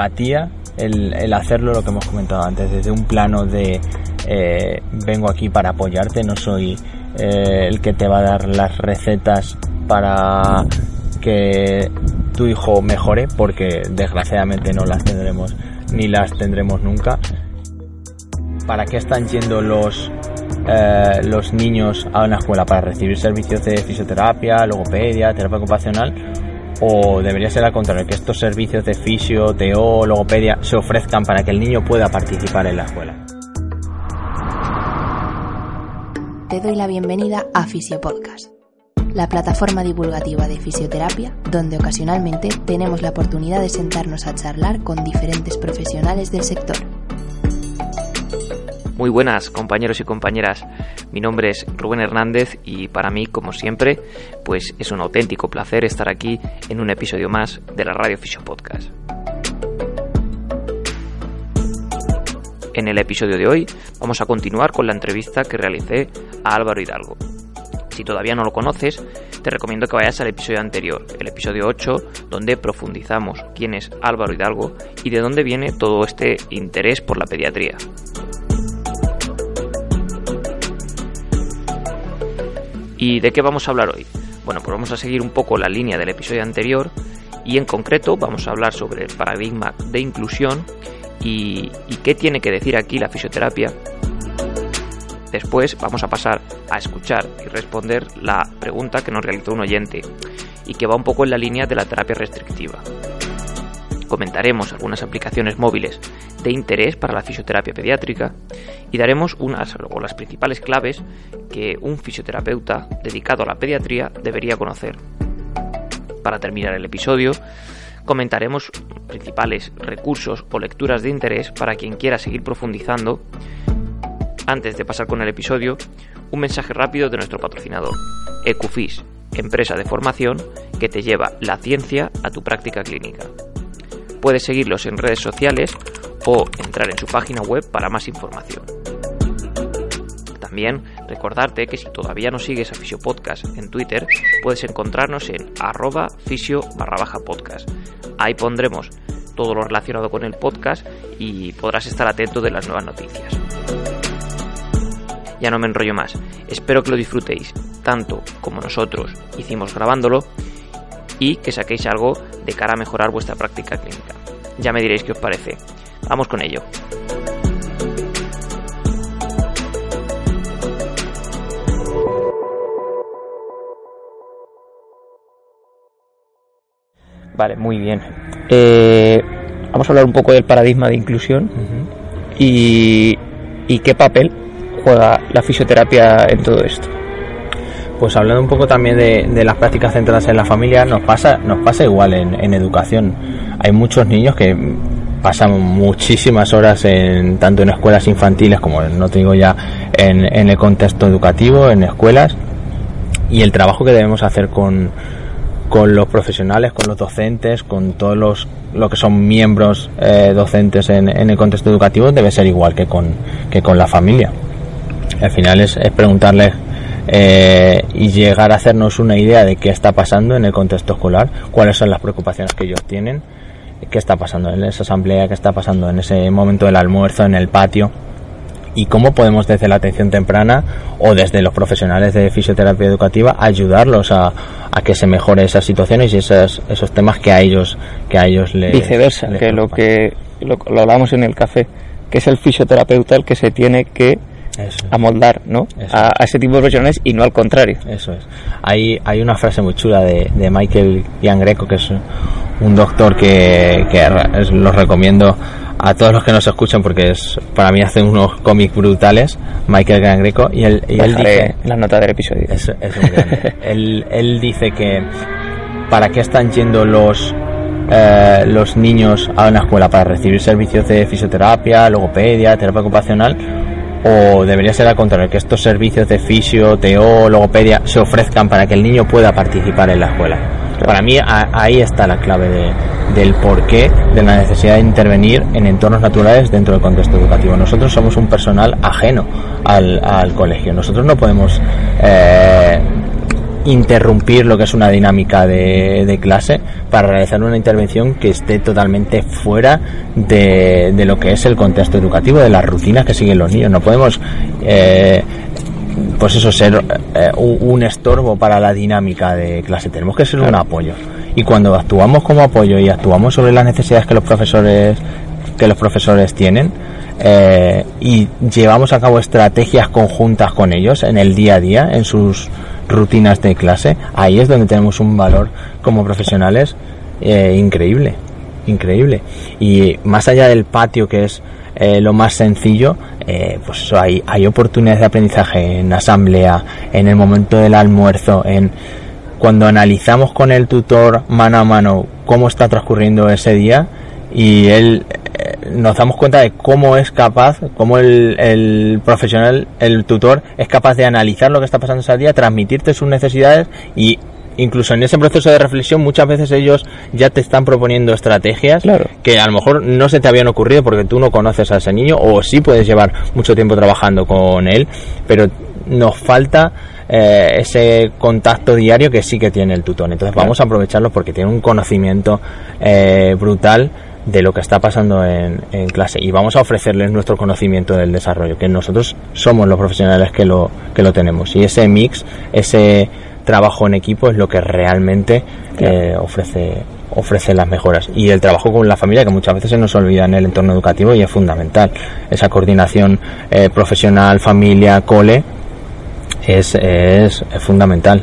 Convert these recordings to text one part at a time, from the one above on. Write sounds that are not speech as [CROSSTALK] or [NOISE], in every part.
Empatía, el, hacerlo, lo que hemos comentado antes, desde un plano de eh, vengo aquí para apoyarte, no soy eh, el que te va a dar las recetas para que tu hijo mejore, porque desgraciadamente no las tendremos ni las tendremos nunca. ¿Para qué están yendo los, eh, los niños a una escuela? ¿Para recibir servicios de fisioterapia, logopedia, terapia ocupacional? ¿O debería ser al contrario, que estos servicios de fisio, TO, logopedia se ofrezcan para que el niño pueda participar en la escuela? Te doy la bienvenida a Fisiopodcast, la plataforma divulgativa de fisioterapia donde ocasionalmente tenemos la oportunidad de sentarnos a charlar con diferentes profesionales del sector. Muy buenas compañeros y compañeras, mi nombre es Rubén Hernández y para mí, como siempre, pues es un auténtico placer estar aquí en un episodio más de la Radio Fisio Podcast. En el episodio de hoy vamos a continuar con la entrevista que realicé a Álvaro Hidalgo. Si todavía no lo conoces, te recomiendo que vayas al episodio anterior, el episodio 8, donde profundizamos quién es Álvaro Hidalgo y de dónde viene todo este interés por la pediatría. ¿Y de qué vamos a hablar hoy? Bueno, pues vamos a seguir un poco la línea del episodio anterior y en concreto vamos a hablar sobre el paradigma de inclusión y, y qué tiene que decir aquí la fisioterapia. Después vamos a pasar a escuchar y responder la pregunta que nos realizó un oyente y que va un poco en la línea de la terapia restrictiva. Comentaremos algunas aplicaciones móviles de interés para la fisioterapia pediátrica y daremos unas o las principales claves que un fisioterapeuta dedicado a la pediatría debería conocer. Para terminar el episodio, comentaremos principales recursos o lecturas de interés para quien quiera seguir profundizando. Antes de pasar con el episodio, un mensaje rápido de nuestro patrocinador, Ecufis, empresa de formación que te lleva la ciencia a tu práctica clínica. Puedes seguirlos en redes sociales o entrar en su página web para más información. También recordarte que si todavía no sigues a Fisio Podcast en Twitter, puedes encontrarnos en arroba fisio barra baja podcast. Ahí pondremos todo lo relacionado con el podcast y podrás estar atento de las nuevas noticias. Ya no me enrollo más. Espero que lo disfrutéis tanto como nosotros hicimos grabándolo y que saquéis algo de cara a mejorar vuestra práctica clínica. Ya me diréis qué os parece. Vamos con ello. Vale, muy bien. Eh, vamos a hablar un poco del paradigma de inclusión y, y qué papel juega la fisioterapia en todo esto. Pues hablando un poco también de, de, las prácticas centradas en la familia, nos pasa, nos pasa igual en, en, educación. Hay muchos niños que pasan muchísimas horas en, tanto en escuelas infantiles como no te digo ya en, en el contexto educativo, en escuelas, y el trabajo que debemos hacer con, con los profesionales, con los docentes, con todos los lo que son miembros eh, docentes en, en, el contexto educativo debe ser igual que con, que con la familia. Al final es, es preguntarles eh, y llegar a hacernos una idea de qué está pasando en el contexto escolar, cuáles son las preocupaciones que ellos tienen, qué está pasando en esa asamblea, qué está pasando en ese momento del almuerzo, en el patio y cómo podemos desde la atención temprana o desde los profesionales de fisioterapia educativa ayudarlos a, a que se mejore esas situaciones y esos, esos temas que a ellos que a ellos les viceversa les que lo que lo, lo hablamos en el café que es el fisioterapeuta el que se tiene que eso. amoldar ¿no? A, a, ese tipo de profesionales y no al contrario. Eso es. Hay, hay una frase muy chula de, de Michael Greco, que es un doctor que, que es, los recomiendo a todos los que nos escuchan porque es para mí hace unos cómics brutales, Michael Greco, y él, y él dice... la nota del episodio. Es, es [LAUGHS] él, él dice que para qué están yendo los eh, los niños a una escuela para recibir servicios de fisioterapia, logopedia, terapia ocupacional, o debería ser al contrario, que estos servicios de fisio, TO, logopedia se ofrezcan para que el niño pueda participar en la escuela. Para mí ahí está la clave de, del porqué de la necesidad de intervenir en entornos naturales dentro del contexto educativo. Nosotros somos un personal ajeno al, al colegio. Nosotros no podemos eh, interrumpir lo que es una dinámica de, clase para realizar una intervención que esté totalmente fuera de, lo que es el contexto educativo, de las rutinas que siguen los niños. No podemos, eh, pues eso, ser eh, un, estorbo para la dinámica de clase. Tenemos que ser un apoyo. Y cuando actuamos como apoyo y actuamos sobre las necesidades que los profesores que los profesores tienen, eh, y llevamos a cabo estrategias conjuntas con ellos en el día a día, en sus rutinas de clase, ahí es donde tenemos un valor como profesionales eh, increíble, increíble. Y más allá del patio, que es eh, lo más sencillo, eh, pues hay, hay oportunidades de aprendizaje en asamblea, en el momento del almuerzo, en cuando analizamos con el tutor mano a mano cómo está transcurriendo ese día y él nos damos cuenta de cómo es capaz, cómo el, profesional, el tutor, es capaz de analizar lo que está pasando ese día, transmitirte sus necesidades y incluso en ese proceso de reflexión muchas veces ellos ya te están proponiendo estrategias que a lo mejor no se te habían ocurrido porque tú no conoces a ese niño o sí puedes llevar mucho tiempo trabajando con él, pero nos falta eh, ese contacto diario que sí que tiene el tutor. Entonces vamos a aprovecharlo porque tiene un conocimiento eh, brutal de lo que está pasando en, clase. Y vamos a ofrecerles nuestro conocimiento del desarrollo, que nosotros somos los profesionales que lo, que lo tenemos. Y ese mix, ese trabajo en equipo es lo que realmente eh, ofrece ofrece las mejoras. Y el trabajo con la familia que muchas veces se nos olvida en el entorno educativo y es fundamental. Esa coordinación eh, profesional familia cole es, es, fundamental.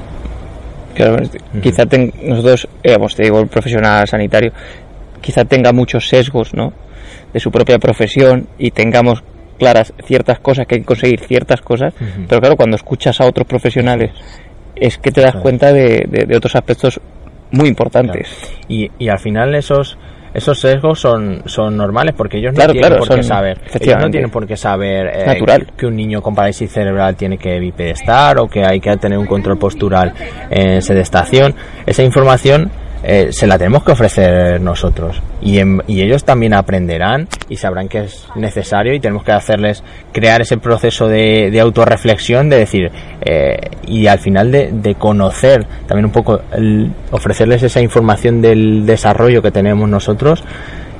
Quizá nosotros, eh, te digo, el profesional sanitario, quizá tenga muchos sesgos, ¿no? De su propia profesión y tengamos claras ciertas cosas, que hay que conseguir ciertas cosas, pero claro, cuando escuchas a otros profesionales es que te das cuenta de, otros aspectos muy importantes. Y, y al final esos esos sesgos son, son normales porque ellos no tienen por qué saber. Ellos no tienen por qué saber eh, que un niño con parálisis cerebral tiene que bipedestar o que hay que tener un control postural en sedestación. Esa información eh, se la tenemos que ofrecer nosotros. Y, y, ellos también aprenderán y sabrán que es necesario y tenemos que hacerles crear ese proceso de, de autorreflexión de decir eh, y al final de, de conocer también un poco ofrecerles esa información del desarrollo que tenemos nosotros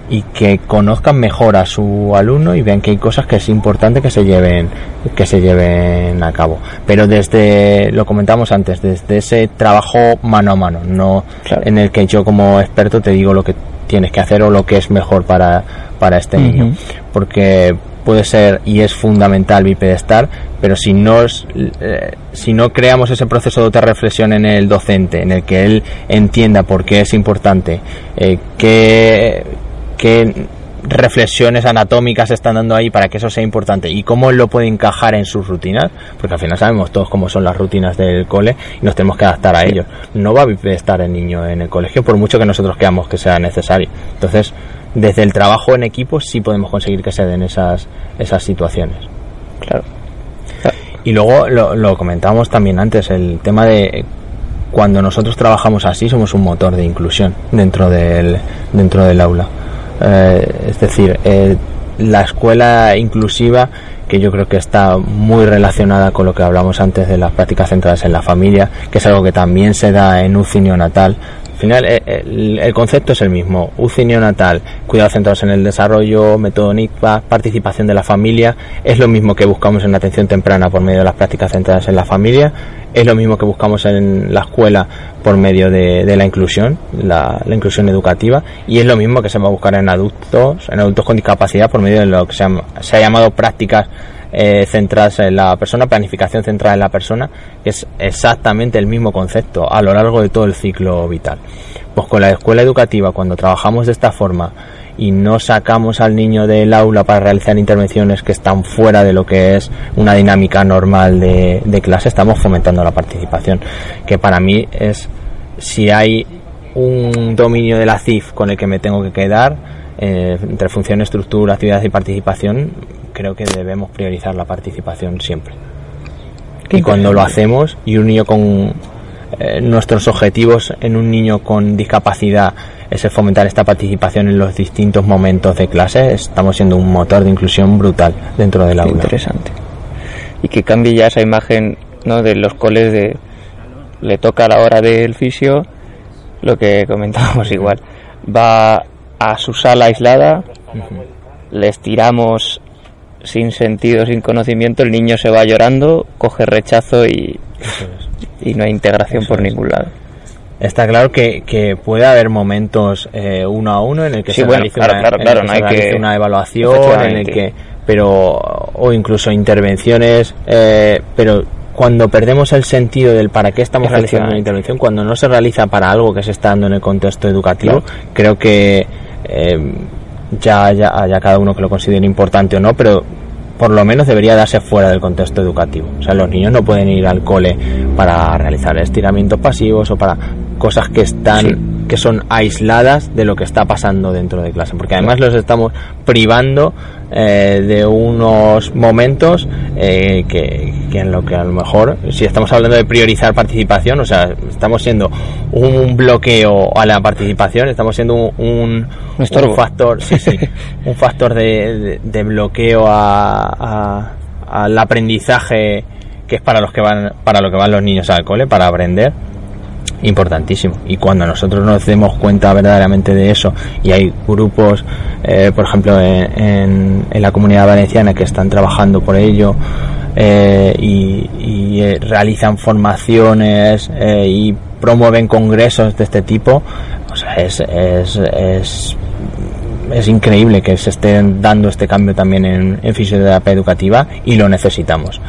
y que conozcan mejor a su alumno y vean que hay cosas que es importante que se lleven que se lleven a cabo. Pero desde lo comentamos antes desde ese trabajo mano a mano no en el que yo como experto te digo lo que tienes que hacer o lo que es mejor para para este niño. Porque puede ser y es fundamental bipedestar, pero si no, eh, si no creamos ese proceso de otra reflexión en el docente, en el que él entienda por qué es importante, eh, qué, qué reflexiones anatómicas están dando ahí para que eso sea importante y cómo lo puede encajar en sus rutinas, porque al final sabemos todos cómo son las rutinas del cole y nos tenemos que adaptar a ellos. No va a estar el niño en el colegio por mucho que nosotros creamos que sea necesario. Entonces, desde el trabajo en equipo sí podemos conseguir que se den esas, esas situaciones. Claro. Y luego lo, lo comentábamos también antes, el tema de cuando nosotros trabajamos así somos un motor de inclusión dentro del, dentro del aula eh, es decir, eh, la escuela inclusiva, que yo creo que está muy relacionada con lo que hablamos antes de las prácticas centradas en la familia, que es algo que también se da en UCI neonatal, al final, eh, el, concepto es el mismo. UCI neonatal, cuidados centrados en el desarrollo, método NICPA, participación de la familia, es lo mismo que buscamos en la atención temprana por medio de las prácticas centradas en la familia, es lo mismo que buscamos en la escuela por medio de, la inclusión, la, inclusión educativa, y es lo mismo que se va a buscar en adultos, en adultos con discapacidad por medio de lo que se ha llamado prácticas eh, centrarse en la persona, planificación centrada en la persona, que es exactamente el mismo concepto a lo largo de todo el ciclo vital. Pues con la escuela educativa, cuando trabajamos de esta forma y no sacamos al niño del aula para realizar intervenciones que están fuera de lo que es una dinámica normal de clase, estamos fomentando la participación, que para mí es si hay un dominio de la CIF con el que me tengo que quedar, eh, entre función, estructura, actividad y participación, creo que debemos priorizar la participación siempre. y cuando lo hacemos y un niño con eh, nuestros objetivos en un niño con discapacidad es el fomentar esta participación en los distintos momentos de clase, estamos siendo un motor de inclusión brutal dentro del aula. Interesante. Y que cambie ya esa imagen ¿no? de los coles de le toca a la hora del fisio, lo que comentábamos igual. Va a su sala aislada, le estiramos sin sentido, sin conocimiento, el niño se va llorando, coge rechazo y, y no hay integración por ningún lado. Está claro que, que puede haber momentos eh, uno a uno en el que Sí, se bueno, realice, claro, una, claro, claro, no hay que- una evaluación, en el que, pero o incluso intervenciones, eh, pero cuando perdemos el sentido del para qué estamos realizando una intervención, cuando no se realiza para algo que se está dando en el contexto educativo, creo que eh, ya, ya, ya cada uno que lo considere importante o no, pero por lo menos debería darse fuera del contexto educativo. O sea, los niños no pueden ir al cole para realizar estiramientos pasivos o para cosas que están que son aisladas de lo que está pasando dentro de clase, porque además los estamos privando eh, de unos momentos eh, que, que en lo que a lo mejor, si estamos hablando de priorizar participación, o sea, estamos siendo un bloqueo a la participación, estamos siendo un, un, factor, sí, sí, [LAUGHS] un factor de, de- de bloqueo a, a- al aprendizaje que es para los que van para lo que van los niños al cole para aprender importantísimo. Y cuando nosotros nos demos cuenta verdaderamente de eso y hay grupos eh, por ejemplo en, en- en la comunidad valenciana que están trabajando por ello eh, y, eh, realizan formaciones eh, y promueven congresos de este tipo o sea es, es, es es increíble que se esté dando este cambio también en, fisioterapia educativa y lo necesitamos.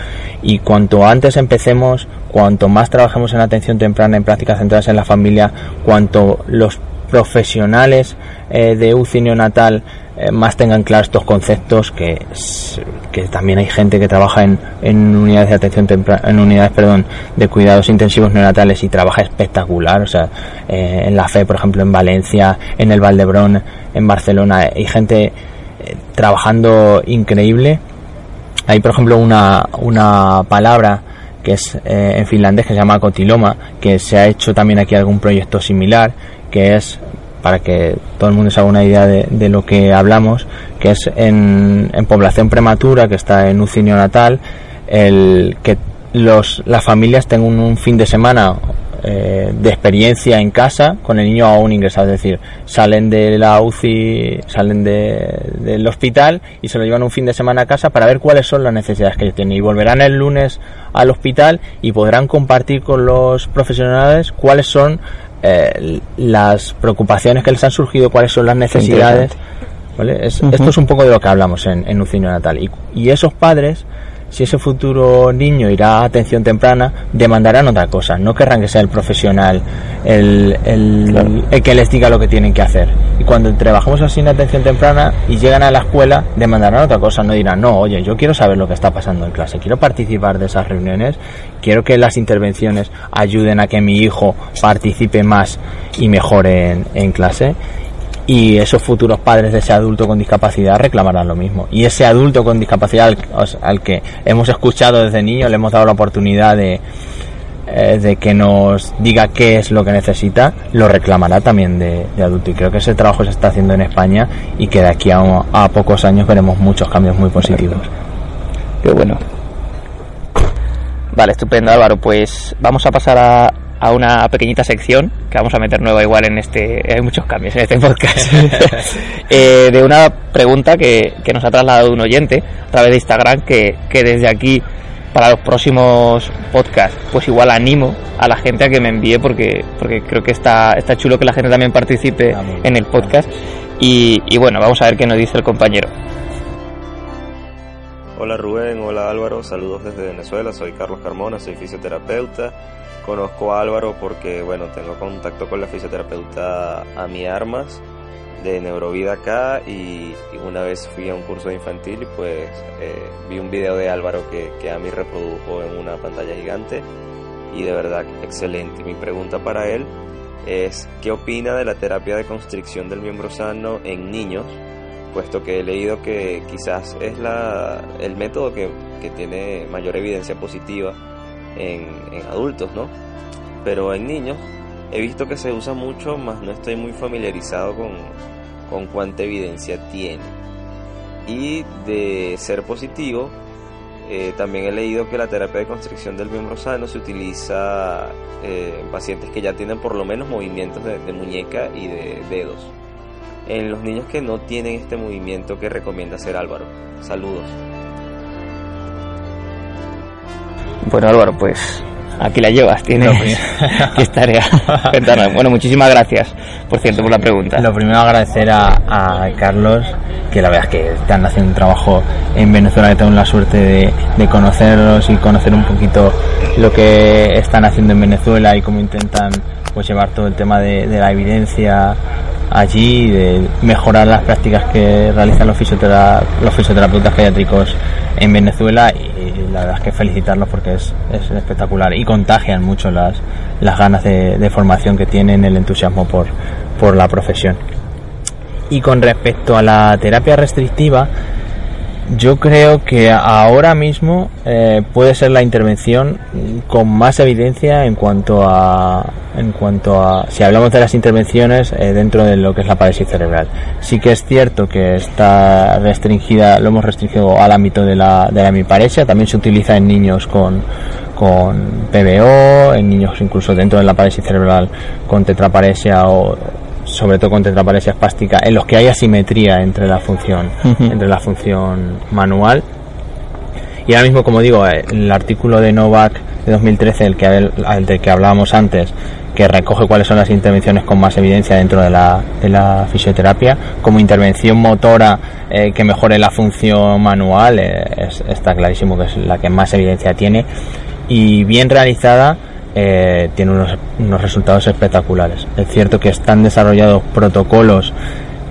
Y cuanto antes empecemos, cuanto más trabajemos en atención temprana, en prácticas centradas en la familia, cuanto los profesionales eh, de UCI neonatal más tengan claros estos conceptos que, que también hay gente que trabaja en, en unidades de atención temprana en unidades perdón de cuidados intensivos neonatales y trabaja espectacular. O sea eh, en la fe por ejemplo en Valencia en el Valdebrón en Barcelona hay gente eh, trabajando increíble. Hay por ejemplo una, una palabra que es eh, en finlandés que se llama cotiloma que se ha hecho también aquí algún proyecto similar que es para que todo el mundo se haga una idea de, de lo que hablamos que es en, población prematura que está en UCI neonatal el que los las familias tengan un, un fin de semana eh, de experiencia en casa con el niño aún ingresado, es decir, salen de la UCI, salen de- del hospital y se lo llevan un fin de semana a casa para ver cuáles son las necesidades que ellos tienen. Y volverán el lunes al hospital y podrán compartir con los profesionales cuáles son eh, las preocupaciones que les han surgido, cuáles son las necesidades. ¿vale? Es-. Esto es un poco de lo que hablamos en, en neonatal. Y, y esos padres, si ese futuro niño irá a atención temprana, demandarán otra cosa. No querrán que sea el profesional el, el, el que les diga lo que tienen que hacer. Y cuando trabajamos así en atención temprana y llegan a la escuela, demandarán otra cosa. No dirán, no, oye, yo quiero saber lo que está pasando en clase, quiero participar de esas reuniones, quiero que las intervenciones ayuden a que mi hijo participe más y mejor en, en clase y esos futuros padres de ese adulto con discapacidad reclamarán lo mismo. Y ese adulto con discapacidad al, al que hemos escuchado desde niño, le hemos dado la oportunidad de, eh, de que nos diga qué es lo que necesita, lo reclamará también de, adulto. Y creo que ese trabajo se está haciendo en España y que de aquí a, a pocos años veremos muchos cambios muy positivos. Qué bueno. Vale, estupendo Álvaro. Pues vamos a pasar a, a una pequeñita sección que vamos a meter nueva igual en este... Hay muchos cambios en este podcast. [LAUGHS] Eh, de una pregunta que, que nos ha trasladado un oyente a través de Instagram que, que desde aquí para los próximos podcasts pues igual animo a la gente a que me envíe porque porque creo que está está chulo que la gente también participe Ah, en el podcast. Y, y bueno vamos a ver qué nos dice el compañero. Hola Rubén, hola Álvaro, saludos desde Venezuela, soy Carlos Carmona, soy fisioterapeuta. Conozco a Álvaro porque, bueno, tengo contacto con la fisioterapeuta Ami Armas de Neurovida acá y, una vez fui a un curso infantil y pues eh, vi un video de Álvaro que, que Ami reprodujo en una pantalla gigante y de verdad excelente. Mi pregunta para él es qué opina de la terapia de constricción del miembro sano en niños, puesto que he leído que quizás es la, el método que, que tiene mayor evidencia positiva en, en adultos, ¿no? Pero en niños he visto que se usa mucho, más no estoy muy familiarizado con, con cuánta evidencia tiene. Y de ser positivo, eh, también he leído que la terapia de constricción del miembro sano se utiliza eh, en pacientes que ya tienen por lo menos movimientos de, de, muñeca y de dedos. En los niños que no tienen este movimiento que recomienda hacer Álvaro. Saludos. Bueno Álvaro, pues aquí la llevas, tienes [LAUGHS] que tarea. [LAUGHS] bueno, muchísimas gracias, por cierto, por la pregunta. Lo primero agradecer a, a, Carlos, que la verdad es que están haciendo un trabajo en Venezuela, que tengo la suerte de, de conocerlos y conocer un poquito lo que están haciendo en Venezuela y cómo intentan pues llevar todo el tema de, de la evidencia allí, de mejorar las prácticas que realizan los, fisiotera los fisioterapeutas pediátricos en Venezuela y la verdad es que felicitarlos porque es, es espectacular y contagian mucho las, las ganas de, de, formación que tienen, el entusiasmo por, por la profesión. Y con respecto a la terapia restrictiva, yo creo que ahora mismo eh, puede ser la intervención con más evidencia en cuanto a en cuanto a si hablamos de las intervenciones eh, dentro de lo que es la parálisis cerebral. Sí que es cierto que está restringida lo hemos restringido al ámbito de la de la hemiparesia. También se utiliza en niños con con PBO en niños incluso dentro de la parálisis cerebral con tetraparesia o sobre todo con tetraparesia espástica, en los que hay asimetría entre la función, uh -huh. entre la función manual. Y ahora mismo, como digo, el artículo de Novak de 2013, el que, el del que hablábamos antes, que recoge cuáles son las intervenciones con más evidencia dentro de la, de la fisioterapia, como intervención motora eh, que mejore la función manual, eh, es, está clarísimo que es la que más evidencia tiene, y bien realizada, eh, tiene unos, unos, resultados espectaculares. Es cierto que están desarrollados protocolos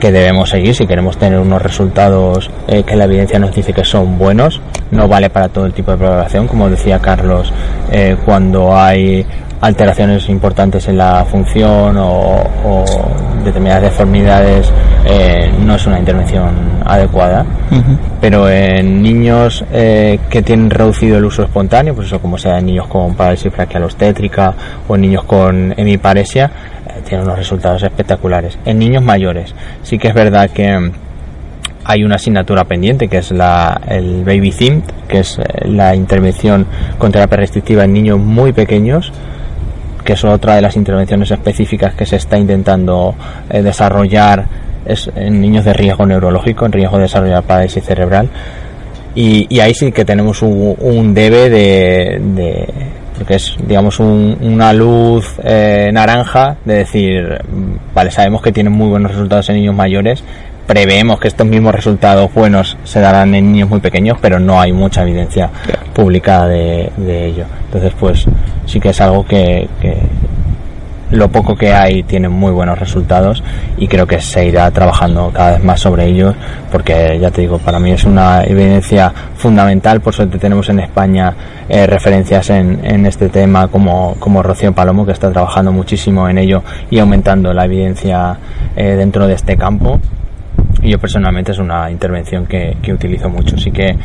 que debemos seguir si queremos tener unos resultados eh, que la evidencia nos dice que son buenos. No vale para todo el tipo de programación, como decía Carlos, eh, cuando hay alteraciones importantes en la función o, o determinadas deformidades eh, no es una intervención adecuada uh -huh. pero en niños eh, que tienen reducido el uso espontáneo pues eso como sea en niños con parálisis braquial obstétrica o en niños con hemiparesia eh, tienen unos resultados espectaculares en niños mayores sí que es verdad que hay una asignatura pendiente que es la, el Baby Theme, que es la intervención con terapia restrictiva en niños muy pequeños, que es otra de las intervenciones específicas que se está intentando eh, desarrollar es en niños de riesgo neurológico, en riesgo de desarrollar parálisis cerebral. Y, ahí sí que tenemos un, debe de, porque es digamos un, una luz eh, naranja de decir vale sabemos que tienen muy buenos resultados en niños mayores preveemos que estos mismos resultados buenos se darán en niños muy pequeños, pero no hay mucha evidencia publicada de, de ello. Entonces, pues sí que es algo que, que, lo poco que hay tiene muy buenos resultados y creo que se irá trabajando cada vez más sobre ellos porque ya te digo para mí es una evidencia fundamental. Por suerte tenemos en España eh, referencias en, en, este tema como, como Rocío Palomo que está trabajando muchísimo en ello y aumentando la evidencia eh, dentro de este campo y yo personalmente es una intervención que, que utilizo mucho. Así que eh,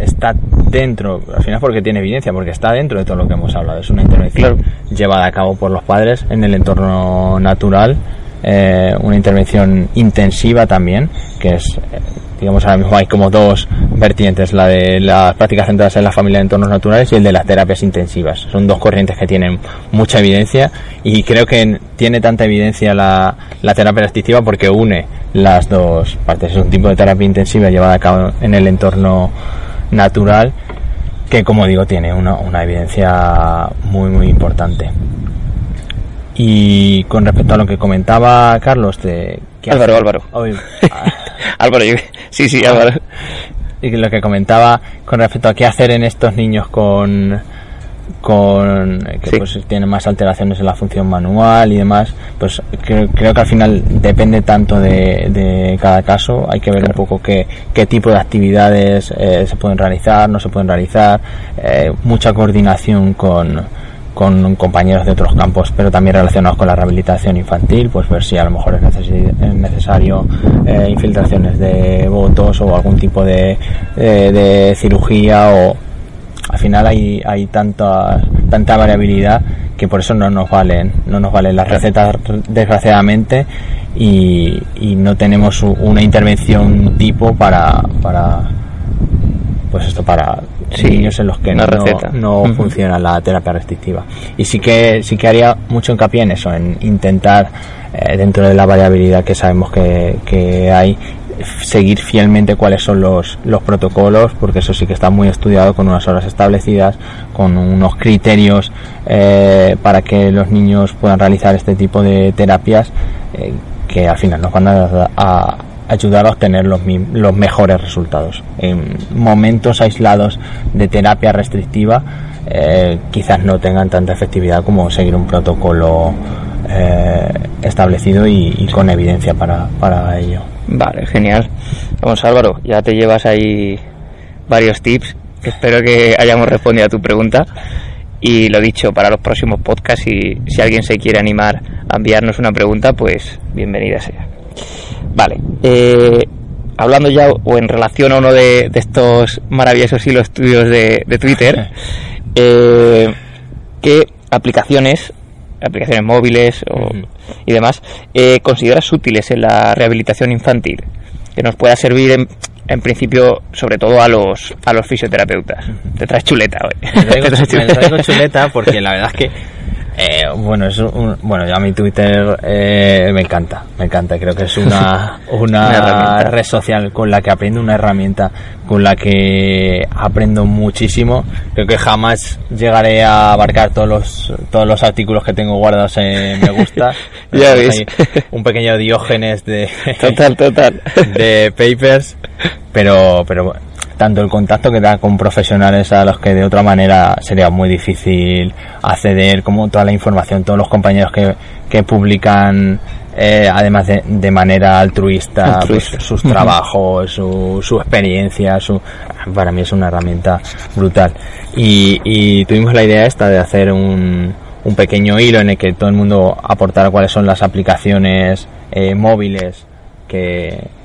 está dentro, al final porque tiene evidencia, porque está dentro de todo lo que hemos hablado. Es una intervención claro. llevada a cabo por los padres en el entorno natural, eh, una intervención intensiva también, que es, eh, digamos, ahora mismo hay como dos vertientes, la de las prácticas centradas en la familia de entornos naturales y el de las terapias intensivas. Son dos corrientes que tienen mucha evidencia y creo que tiene tanta evidencia la, la terapia restrictiva porque une las dos partes. Es un tipo de terapia intensiva llevada a cabo en el entorno natural que, como digo, tiene una, una evidencia muy, muy importante. Y con respecto a lo que comentaba Carlos de... ¿qué Álvaro, hace? Álvaro. [LAUGHS] Álvaro, yo... sí, sí, Álvaro. Y lo que comentaba con respecto a qué hacer en estos niños con con que sí. pues tienen más alteraciones en la función manual y demás pues creo, creo que al final depende tanto de, de, cada caso hay que ver claro. un poco qué, qué tipo de actividades eh, se pueden realizar no se pueden realizar eh, mucha coordinación con con compañeros de otros campos, pero también relacionados con la rehabilitación infantil, pues ver si a lo mejor es, necesario eh, infiltraciones de votos o algún tipo de, de cirugía o al final hay, hay tanta, tanta variabilidad que por eso no nos valen, no nos valen las recetas desgraciadamente y, y no tenemos una intervención tipo para, para pues esto para niños en los que no, no funciona la terapia restrictiva. Y sí que sí que haría mucho hincapié en eso en intentar eh, dentro de la variabilidad que sabemos que, que hay seguir fielmente cuáles son los, los protocolos, porque eso sí que está muy estudiado con unas horas establecidas, con unos criterios eh, para que los niños puedan realizar este tipo de terapias eh, que al final nos van a, ayudar a obtener los, los mejores resultados. En momentos aislados de terapia restrictiva eh, quizás no tengan tanta efectividad como seguir un protocolo establecido y, con evidencia para, para ello. Vale, genial. Vamos Álvaro, ya te llevas ahí varios tips. Espero que hayamos respondido a tu pregunta. Y lo dicho, para los próximos podcasts, y si alguien se quiere animar a enviarnos una pregunta, pues bienvenida sea. Vale, eh, hablando ya o en relación a uno de, estos maravillosos hilos estudios de, Twitter, [LAUGHS] eh, ¿qué aplicaciones aplicaciones móviles y demás, eh, consideras útiles en la rehabilitación infantil? Que nos pueda servir en, en principio, sobre todo a los, a los fisioterapeutas. Te traes chuleta hoy. [LAUGHS] Te traigo, chuleta porque la verdad es que eh, bueno, es un, bueno, ya mi Twitter eh, me encanta, me encanta. Creo que es una, [LAUGHS] una, red social con la que aprendo, una herramienta con la que aprendo muchísimo. Creo que jamás llegaré a abarcar todos los, todos los artículos que tengo guardados en me gusta. [LAUGHS] ya veis. Un pequeño diógenes de, [LAUGHS] total, total. de papers, pero, pero tanto el contacto que da con profesionales a los que de otra manera sería muy difícil acceder, como toda la información, todos los compañeros que, que publican eh, además de, de, manera altruista, pues, sus trabajos, su, su, experiencia, su, para mí es una herramienta brutal. Y, y tuvimos la idea esta de hacer un, un, pequeño hilo en el que todo el mundo aportara cuáles son las aplicaciones eh, móviles que,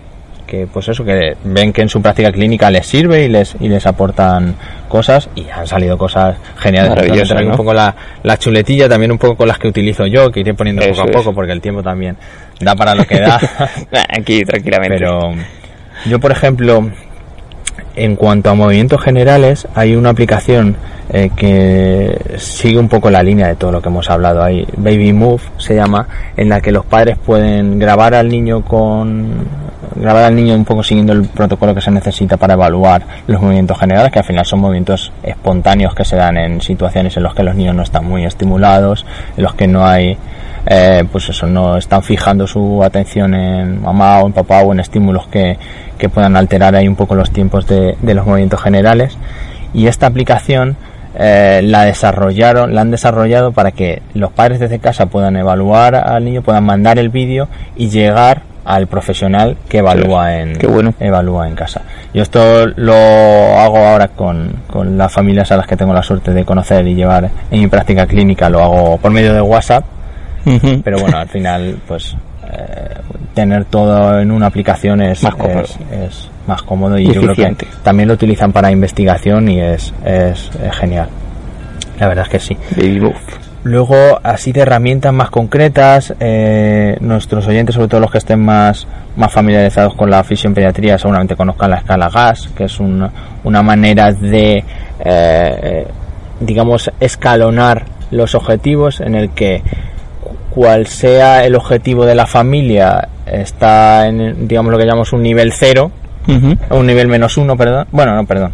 que pues eso que ven que en su práctica clínica les sirve y les y les aportan cosas y han salido cosas geniales. Un poco la, la, chuletilla también un poco con las que utilizo yo que iré poniendo poco a poco porque el tiempo también da para lo que da. [LAUGHS] Aquí tranquilamente. Pero yo por ejemplo en cuanto a movimientos generales, hay una aplicación eh, que sigue un poco la línea de todo lo que hemos hablado. Ahí. Baby Move se llama, en la que los padres pueden grabar al niño con grabar al niño un poco siguiendo el protocolo que se necesita para evaluar los movimientos generales, que al final son movimientos espontáneos que se dan en situaciones en las que los niños no están muy estimulados, en los que no hay eh, pues eso, no están fijando su atención en mamá o en papá o en estímulos que, que puedan alterar ahí un poco los tiempos de, los movimientos generales. Y esta aplicación eh, la desarrollaron, la han desarrollado para que los padres desde casa puedan evaluar al niño, puedan mandar el vídeo y llegar al profesional que evalúa en evalúa en casa. Yo esto lo hago ahora con, con las familias a las que tengo la suerte de conocer y llevar en mi práctica clínica, lo hago por medio de WhatsApp pero bueno, al final, pues eh, tener todo en una aplicación es más cómodo, es, más cómodo y, yo creo que también lo utilizan para investigación y es, es, genial. La verdad es que sí. Luego, así de herramientas más concretas, eh, nuestros oyentes, sobre todo los que estén más, más familiarizados con la pediatría seguramente conozcan la escala GAS, que es una manera de, eh, digamos, escalonar los objetivos en el que cual sea el objetivo de la familia, está en, digamos, lo que llamamos un nivel cero, un nivel menos uno, perdón. Bueno, no, perdón.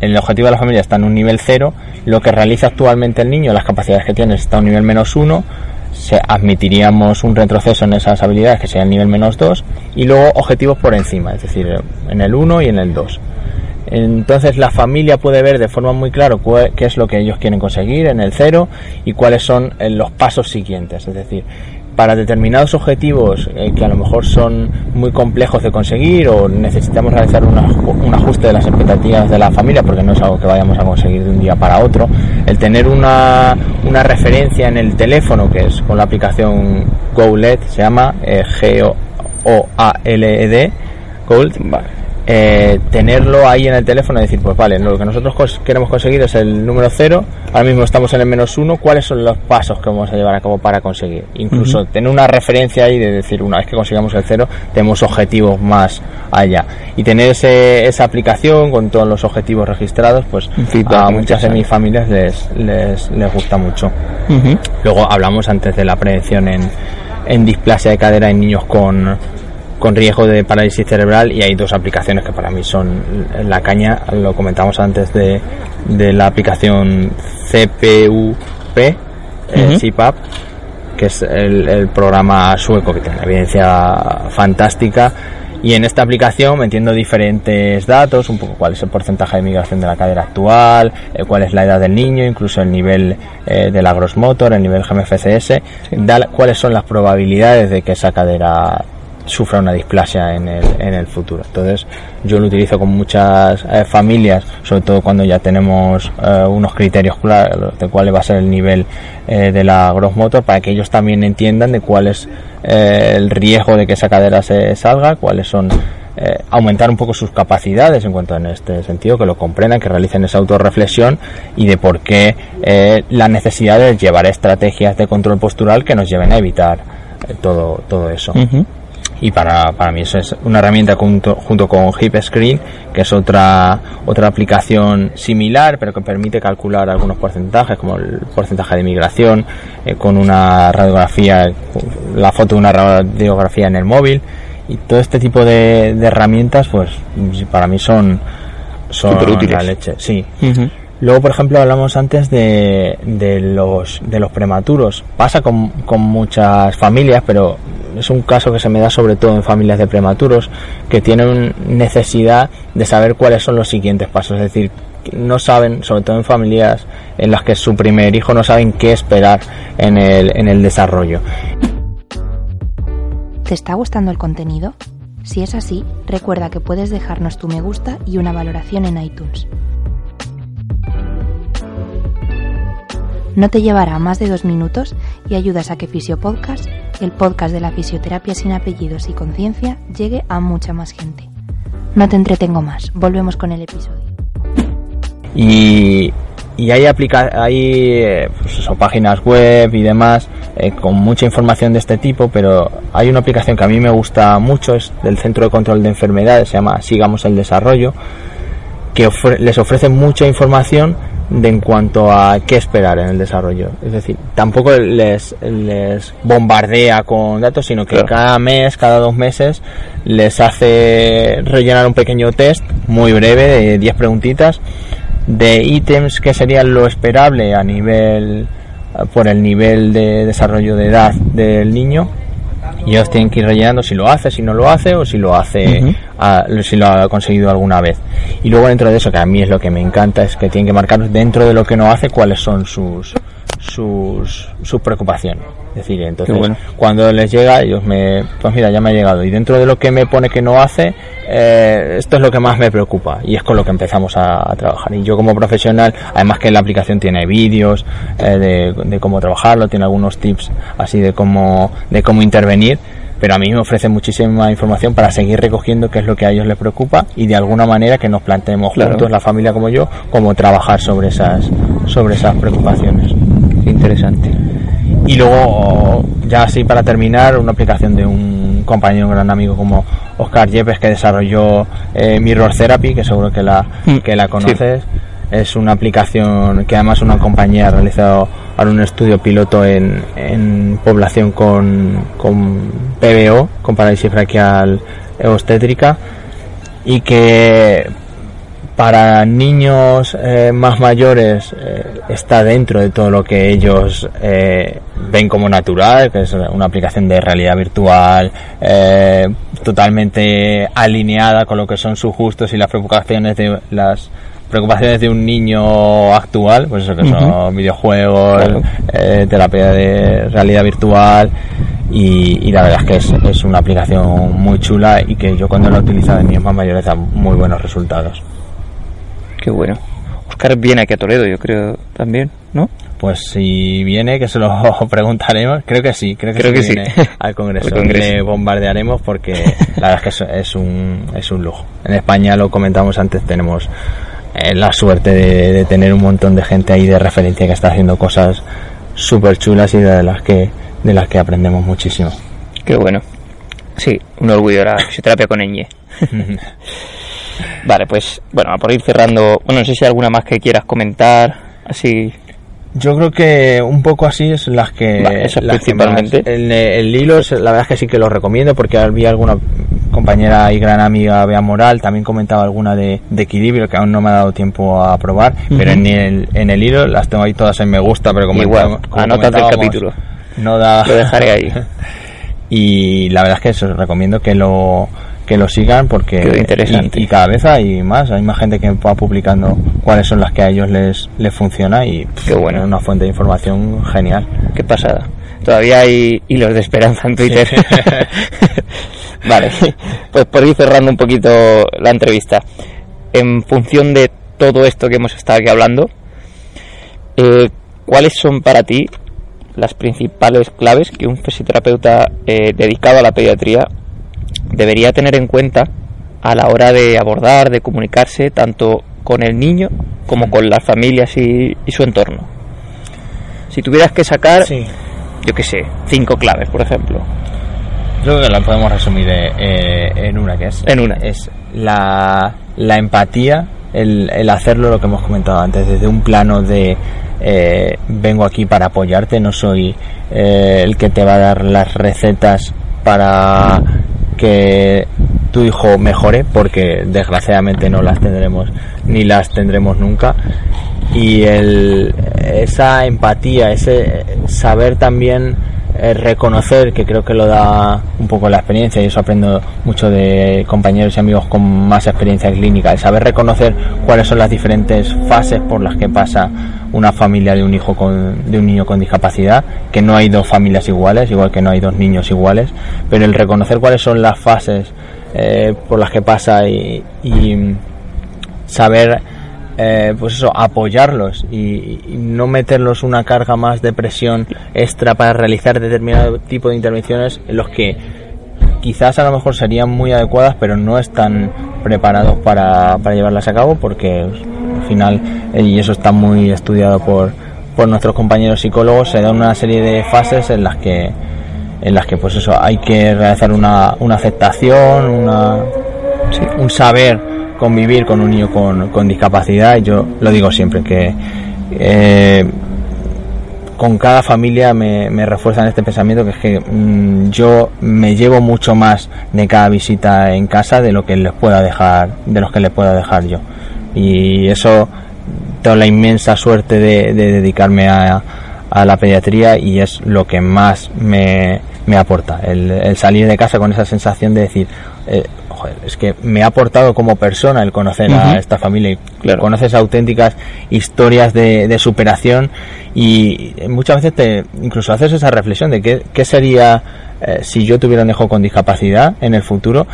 El objetivo de la familia está en un nivel cero, lo que realiza actualmente el niño, las capacidades que tiene, está en un nivel menos uno, se admitiríamos un retroceso en esas habilidades que sería el nivel menos dos, y luego objetivos por encima, es decir, en el 1 y en el 2. Entonces la familia puede ver de forma muy clara qué es lo que ellos quieren conseguir en el cero y cuáles son eh, los pasos siguientes. Es decir, para determinados objetivos eh, que a lo mejor son muy complejos de conseguir o necesitamos realizar un ajuste de las expectativas de la familia porque no es algo que vayamos a conseguir de un día para otro, el tener una, una referencia en el teléfono que es con la aplicación GoLED, se llama eh, G-O-A-L-E-D, Gold, eh, tenerlo ahí en el teléfono y decir, pues vale, lo que nosotros queremos conseguir es el número cero, ahora mismo estamos en el menos uno, ¿cuáles son los pasos que vamos a llevar a cabo para conseguir? Incluso tener una referencia ahí de decir, una vez que consigamos el cero, tenemos objetivos más allá. Y tener esa aplicación con todos los objetivos registrados, pues a muchas de mis familias les, les, les gusta mucho. Luego hablamos antes de la prevención en, en displasia de cadera en niños con con riesgo de parálisis cerebral y hay dos aplicaciones que para mí son la caña, lo comentamos antes de, de la aplicación CPUP, eh, CPAP, que es el, programa sueco que tiene una evidencia fantástica. Y en esta aplicación metiendo diferentes datos, un poco cuál es el porcentaje de migración de la cadera actual, eh, cuál es la edad del niño, incluso el nivel eh, de la gross motor, el nivel GMFCS, cuáles son las probabilidades de que esa cadera sufra una displasia en el, en el futuro. Entonces yo lo utilizo con muchas eh, familias, sobre todo cuando ya tenemos eh, unos criterios claros de cuál va a ser el nivel eh, de la gross motor para que ellos también entiendan de cuál es el riesgo de que esa cadera se salga, cuáles son aumentar un poco sus capacidades en cuanto en este sentido, que lo comprendan, que realicen esa autorreflexión y de por qué la necesidad de llevar estrategias de control postural que nos lleven a evitar todo, todo eso y para, para mí eso es una herramienta junto, junto con Hip Screen que es otra otra aplicación similar pero que permite calcular algunos porcentajes como el porcentaje de migración eh, con una radiografía la foto de una radiografía en el móvil y todo este tipo de, herramientas pues para mí son son la leche sí Luego, por ejemplo, hablamos antes de, de, los, de los prematuros. Pasa con, con muchas familias, pero es un caso que se me da sobre todo en familias de prematuros que tienen necesidad de saber cuáles son los siguientes pasos. Es decir, no saben, sobre todo en familias en las que su primer hijo, no saben qué esperar en el, en el desarrollo. ¿Te está gustando el contenido? Si es así, recuerda que puedes dejarnos tu me gusta y una valoración en iTunes. No te llevará más de dos minutos y ayudas a que Fisiopodcast, el podcast de la fisioterapia sin apellidos y conciencia, llegue a mucha más gente. No te entretengo más, volvemos con el episodio. Y, hay, aplica hay pues páginas web y demás eh, con mucha información de este tipo, pero hay una aplicación que a mí me gusta mucho, es del Centro de Control de Enfermedades, se llama Sigamos el Desarrollo, que les ofrece mucha información de en cuanto a qué esperar en el desarrollo. Es decir, tampoco les, les bombardea con datos, sino que cada mes, cada dos meses, les hace rellenar un pequeño test muy breve de 10 preguntitas de ítems que serían lo esperable a nivel por el nivel de desarrollo de edad del niño. Y ellos tienen que ir rellenando si lo hace, si no lo hace o si lo hace, si lo ha conseguido alguna vez. Y luego dentro de eso, que a mí es lo que me encanta, es que tienen que marcar dentro de lo que no hace cuáles son sus, sus, sus preocupaciones. Es decir, entonces cuando les llega, ellos me, pues mira, ya me ha llegado. Y dentro de lo que me pone que no hace, eh, esto es lo que más me preocupa. Y es con lo que empezamos a, trabajar. Y yo como profesional, además que la aplicación tiene vídeos eh, de, cómo trabajarlo, tiene algunos tips así de cómo, de cómo intervenir pero a mí me ofrece muchísima información para seguir recogiendo qué es lo que a ellos les preocupa y de alguna manera que nos planteemos juntos, la familia como yo, cómo trabajar sobre esas, sobre esas preocupaciones. interesante. Y luego, ya así para terminar, una aplicación de un compañero, un gran amigo como Oscar Yepes que desarrolló eh, Mirror Therapy, que seguro que la, mm, que la conoces. Es una aplicación que además una compañía ha realizado ahora un estudio piloto en, en población con, con PBO, con parálisis braquial obstétrica, y que para niños eh, más mayores eh, está dentro de todo lo que ellos eh, ven como natural, que es una aplicación de realidad virtual totalmente alineada con lo que son sus gustos y las preocupaciones de las preocupaciones de un niño actual, pues eso que son videojuegos, eh, terapia de realidad virtual y, la verdad es que es, es, una aplicación muy chula y que yo cuando la he utilizado en niños más mayores da muy buenos resultados. Qué bueno. Oscar viene aquí a Toledo, yo creo también, ¿no? Pues si viene, que se lo [LAUGHS] preguntaremos. Creo que sí, creo que, sí, viene [LAUGHS] al Congreso. Le bombardearemos porque la verdad es que es, un, es un lujo. En España, lo comentamos antes, tenemos eh, la suerte de, tener un montón de gente ahí de referencia que está haciendo cosas súper chulas y de las que de las que aprendemos muchísimo. Qué bueno. Sí, un orgullo la fisioterapia con Eñe. [LAUGHS] vale, pues bueno, por ir cerrando, bueno, no sé si hay alguna más que quieras comentar, así yo creo que un poco así es las que. principalmente. el, hilo, la verdad es que sí que lo recomiendo porque había alguna compañera y gran amiga, Bea Moral, también comentaba alguna de, equilibrio que aún no me ha dado tiempo a probar, pero en el, en el hilo las tengo ahí todas en me gusta, pero como. Igual, anotas el capítulo. No da. Lo dejaré ahí. [LAUGHS] y la verdad es que eso, recomiendo que lo que lo sigan porque interesante. Y, cada vez hay más, hay más gente que va publicando cuáles son las que a ellos les, les funciona y Qué bueno. es una fuente de información genial. Qué pasada. Todavía hay hilos de esperanza en Twitter. [LAUGHS] vale, pues por ir cerrando un poquito la entrevista. En función de todo esto que hemos estado aquí hablando, eh, ¿cuáles son para ti las principales claves que un fisioterapeuta eh, dedicado a la pediatría debería tener en cuenta a la hora de abordar, de comunicarse tanto con el niño como con las familias y, su entorno. Si tuvieras que sacar, yo qué sé, cinco claves, por ejemplo. Yo creo que la podemos resumir eh, eh, en una, que es, en una. es la, la empatía, el, el, hacerlo, lo que hemos comentado antes, desde un plano de eh, vengo aquí para apoyarte, no soy el que te va a dar las recetas para que tu hijo mejore, porque desgraciadamente no las tendremos ni las tendremos nunca. Y el, esa empatía, ese saber también eh, reconocer, que creo que lo da un poco la experiencia, y eso aprendo mucho de compañeros y amigos con más experiencia clínica, el saber reconocer cuáles son las diferentes fases por las que pasa una familia de un hijo con, de un niño con discapacidad, que no hay dos familias iguales, igual que no hay dos niños iguales, pero el reconocer cuáles son las fases eh, por las que pasa y, saber eh, pues eso, apoyarlos y, no meterlos una carga más de presión extra para realizar determinado tipo de intervenciones en los que quizás a lo mejor serían muy adecuadas pero no están preparados para, para llevarlas a cabo porque final, eh, y eso está muy estudiado por, por nuestros compañeros psicólogos, se dan una serie de fases en las que en las que pues eso hay que realizar una, una aceptación, una, un saber convivir con un niño con, discapacidad. Yo lo digo siempre que eh, con cada familia me, me refuerzan este pensamiento que es que mm, yo me llevo mucho más de cada visita en casa de lo que les pueda dejar, de los que les pueda dejar yo. Y eso tengo la inmensa suerte de, dedicarme a, a, la pediatría y es lo que más me, me aporta. El, el, salir de casa con esa sensación de decir, eh, es que me ha aportado como persona el conocer a esta familia y claro. conoces auténticas historias de, superación y muchas veces te incluso haces esa reflexión de qué, qué sería eh, si yo tuviera un hijo con discapacidad en el futuro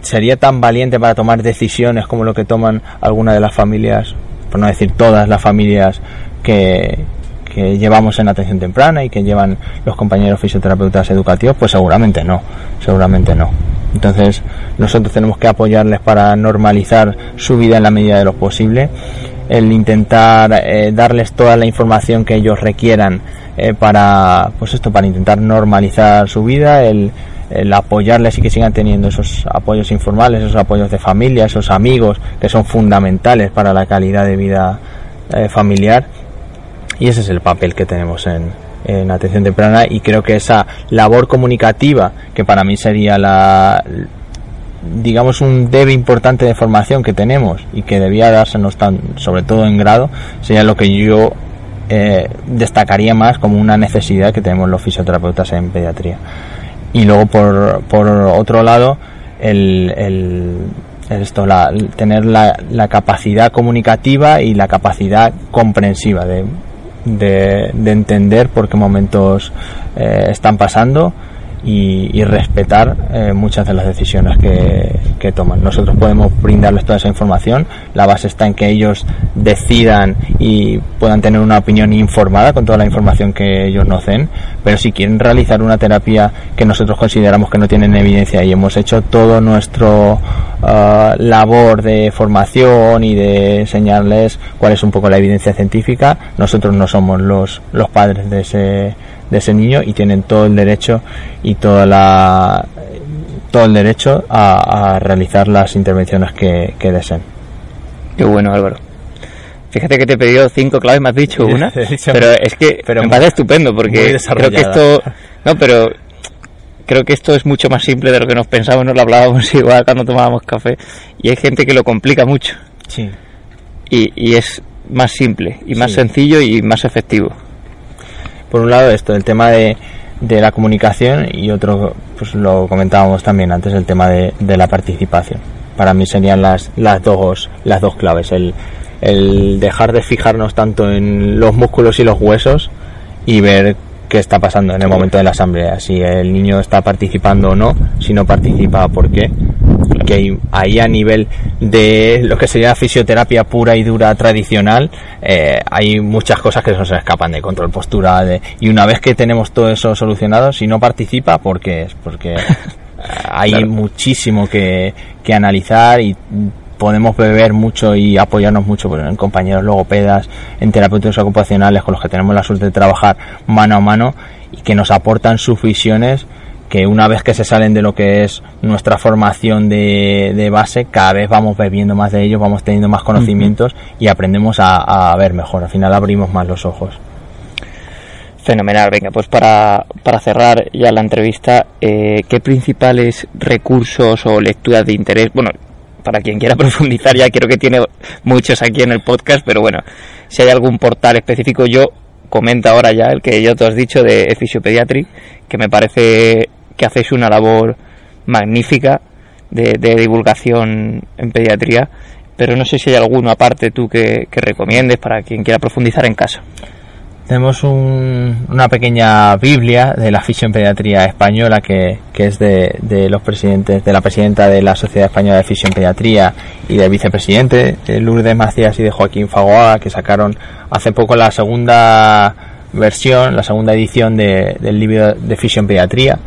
sería tan valiente para tomar decisiones como lo que toman algunas de las familias por no decir todas las familias que, que llevamos en atención temprana y que llevan los compañeros fisioterapeutas educativos, pues seguramente no, seguramente no. Entonces nosotros tenemos que apoyarles para normalizar su vida en la medida de lo posible, el intentar eh, darles toda la información que ellos requieran eh, para, pues esto, para intentar normalizar su vida, el, apoyarles y que sigan teniendo esos apoyos informales, esos apoyos de familia, esos amigos que son fundamentales para la calidad de vida eh, familiar. Y ese es el papel que tenemos en, en atención temprana y creo que esa labor comunicativa que para mí sería la digamos un debe importante de formación que tenemos y que debía dársenos tan sobre todo en grado sería lo que yo eh, destacaría más como una necesidad que tenemos los fisioterapeutas en pediatría y luego por, por otro lado el, el, esto, la, tener la, la, capacidad comunicativa y la capacidad comprensiva de, de, de entender por qué momentos eh, están pasando y, respetar eh, muchas de las decisiones que, que, toman. Nosotros podemos brindarles toda esa información, la base está en que ellos decidan y puedan tener una opinión informada con toda la información que ellos nos den, pero si quieren realizar una terapia que nosotros consideramos que no tienen evidencia y hemos hecho todo nuestro uh, labor de formación y de enseñarles cuál es un poco la evidencia científica, nosotros no somos los, los padres de ese de ese niño y tienen todo el derecho y toda la todo el derecho a, realizar las intervenciones que, deseen. Qué bueno, Álvaro. Fíjate que te he pedido cinco claves, me has dicho una, [LAUGHS] pero es que pero me parece estupendo porque creo que esto, no, pero creo que esto es mucho más simple de lo que nos pensamos, nos lo hablábamos [LAUGHS] igual cuando tomábamos café y hay gente que lo complica mucho. Sí. Y, y es más simple y más sencillo y más efectivo por un lado esto, el tema de, de la comunicación y otro, pues lo comentábamos también antes, el tema de, de la participación. Para mí serían las, las, dos, las dos claves, el, el dejar de fijarnos tanto en los músculos y los huesos y ver qué está pasando en el momento de la asamblea, si el niño está participando o no, si no participa, por qué, que ahí a nivel de lo que sería fisioterapia pura y dura tradicional, eh, hay muchas cosas que se escapan de control postural. y una vez que tenemos todo eso solucionado, si no participa, ¿por qué? Porque hay [LAUGHS] muchísimo que, que analizar y podemos beber mucho y apoyarnos mucho en compañeros logopedas, en terapeutas ocupacionales con los que tenemos la suerte de trabajar mano a mano y que nos aportan sus visiones que una vez que se salen de lo que es nuestra formación de, base, cada vez vamos bebiendo más de ellos, vamos teniendo más conocimientos y aprendemos a, ver mejor. Al final abrimos más los ojos. Fenomenal, venga, pues para, para cerrar ya la entrevista, eh, ¿qué principales recursos o lecturas de interés, bueno, para quien quiera [LAUGHS] profundizar, ya creo que tiene muchos aquí en el podcast, pero bueno, si hay algún portal específico, yo comenta ahora ya el que yo te has dicho de Fisiopediatry, que me parece que hacéis una labor magnífica de, divulgación en pediatría, pero no sé si hay alguno aparte tú que, recomiendes para quien quiera profundizar en caso. Tenemos una pequeña Biblia de la Fisio en Pediatría Española que, es de, los presidentes, de la presidenta de la Sociedad Española de Fisio en Pediatría y del vicepresidente de Lourdes Macías y de Joaquín Fagoaga que sacaron hace poco la segunda versión, la segunda edición del libro de Fisio en Pediatría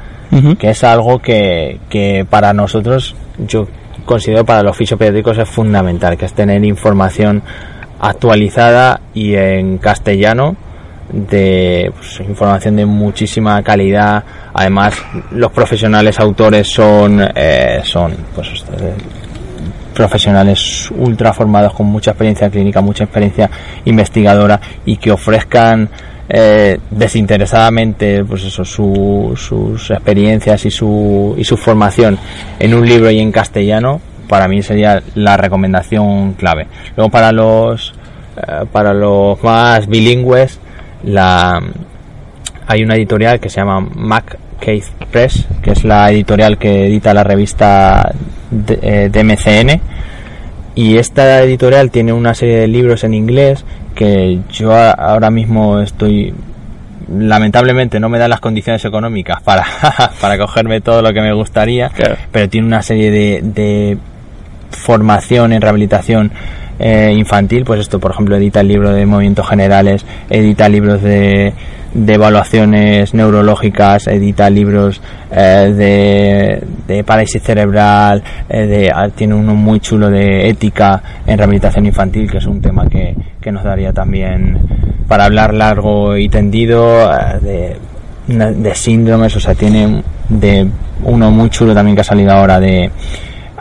que es algo que, que para nosotros, yo considero para los fisiopediátricos es fundamental, que es tener información actualizada y en castellano de pues, información de muchísima calidad además los profesionales autores son eh, son pues eh, profesionales ultra formados con mucha experiencia clínica mucha experiencia investigadora y que ofrezcan eh, desinteresadamente pues eso, sus experiencias y su, y su formación en un libro y en castellano, para mí sería la recomendación clave. Luego para los eh, para los más bilingües la hay una editorial que se llama Mac Case Press, que es la editorial que edita la revista de, eh, y esta editorial tiene una serie de libros en inglés que yo ahora mismo estoy lamentablemente no me da las condiciones económicas para, [LAUGHS] para cogerme todo lo que me gustaría, pero tiene una serie de, de formación en rehabilitación eh, infantil, pues esto, por ejemplo, edita el libro de movimientos generales, edita libros de, de evaluaciones neurológicas, edita libros eh, de, de, parálisis cerebral, eh, de, ah, tiene uno muy chulo de ética en rehabilitación infantil, que es un tema que, que nos daría también para hablar largo y tendido de, de síndromes, o sea, tiene de uno muy chulo también que ha salido ahora de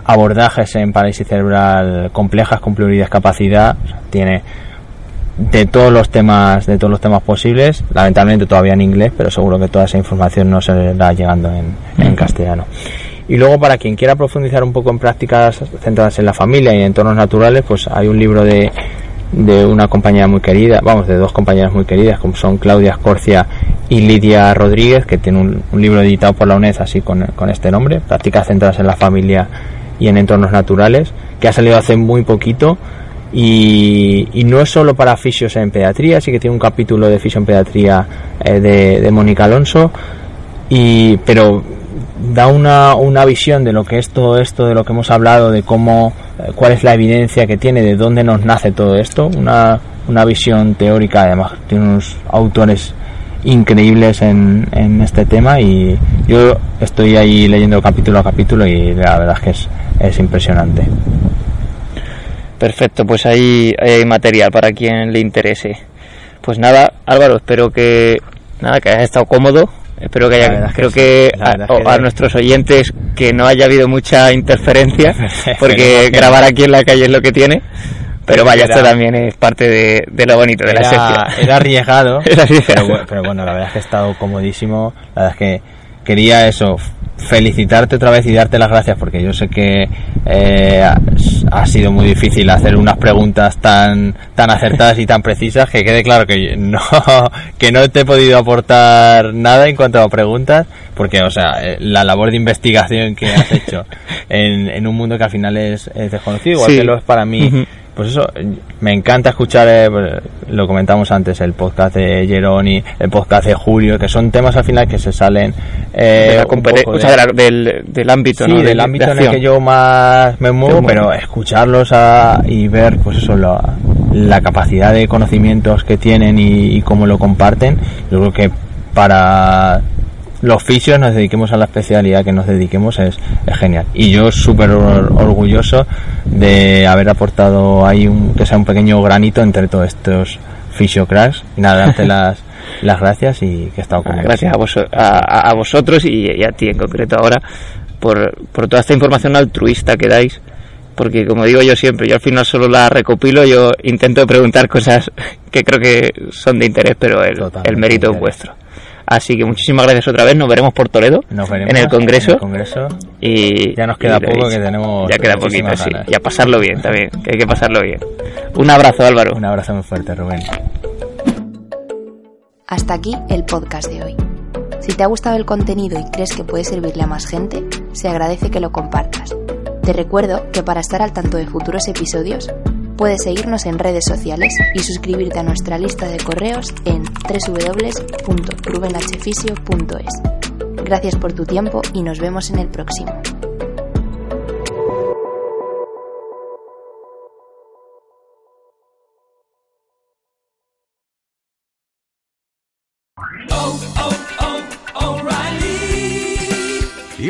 abordajes en parálisis cerebral complejas con pluridiscapacidad. tiene de todos los temas de todos los temas posibles lamentablemente todavía en inglés pero seguro que toda esa información no se está llegando en, en castellano y luego para quien quiera profundizar un poco en prácticas centradas en la familia y en entornos naturales pues hay un libro de de una compañera muy querida, vamos, de dos compañeras muy queridas, como son Claudia Escorcia y Lidia Rodríguez, que tiene un, un libro editado por la UNED así con, con, este nombre, Prácticas centradas en la familia y en entornos naturales, que ha salido hace muy poquito. Y, no es solo para fisios en pediatría, sí que tiene un capítulo de fisio en pediatría eh, de, de Mónica Alonso, y, pero da una, una visión de lo que es todo esto, de lo que hemos hablado, de cómo, eh, cuál es la evidencia que tiene, de dónde nos nace todo esto, una, una visión teórica, además tiene unos autores increíbles en, en este tema y yo estoy ahí leyendo capítulo a capítulo y la verdad es que es, es impresionante. Perfecto, pues ahí hay material para quien le interese. Pues nada, Álvaro, espero que nada que hayas estado cómodo Espero que haya, creo que, a, nuestros oyentes que no haya habido mucha interferencia, [LAUGHS] porque grabar aquí en la calle es lo que tiene. Pero vaya, esto también es parte de, lo bonito de la sesión. Era arriesgado, [LAUGHS] pero, bueno, la verdad es que he estado comodísimo. La verdad es que quería eso, felicitarte otra vez y darte las gracias porque yo sé que eh, ha sido muy difícil hacer unas preguntas tan tan acertadas y tan precisas que quede claro que no [LAUGHS] que no te he podido aportar nada en cuanto a preguntas porque o sea eh, la labor de investigación que has hecho [LAUGHS] en, en un mundo que al final es, desconocido igual que lo es para mí pues eso, me encanta escuchar, eh, pues, lo comentamos antes, el podcast de Geroni, el podcast de Julio, que son temas al final que se salen eh, del, del, ámbito, sí, del ámbito en el que yo más me muevo, pero escucharlos y ver, pues eso, la, capacidad de conocimientos que tienen y, y cómo lo comparten, yo creo que para los fisios nos dediquemos a la especialidad que nos dediquemos es, genial. Y yo súper orgulloso de haber aportado ahí un, que sea un pequeño granito entre todos estos fisiocracks. Y nada, darte [LAUGHS] las, las gracias y que he estado con Gracias a, a, vosotros y, a ti en concreto ahora por, por toda esta información altruista que dais porque como digo yo siempre, yo al final solo la recopilo, yo intento preguntar cosas que creo que son de interés, pero el, el mérito es vuestro. Así que muchísimas gracias otra vez. Nos veremos por Toledo en el Congreso. Y ya nos queda poco que tenemos. Ya queda poquito, sí. Y a pasarlo bien también, que hay que pasarlo bien. Un abrazo, Álvaro. Un abrazo muy fuerte, Rubén. Hasta aquí el podcast de hoy. Si te ha gustado el contenido y crees que puede servirle a más gente, se agradece que lo compartas. Te recuerdo que para estar al tanto de futuros episodios, Puedes seguirnos en redes sociales y suscribirte a nuestra lista de correos en www.rubenhfisio.es. Gracias por tu tiempo y nos vemos en el próximo.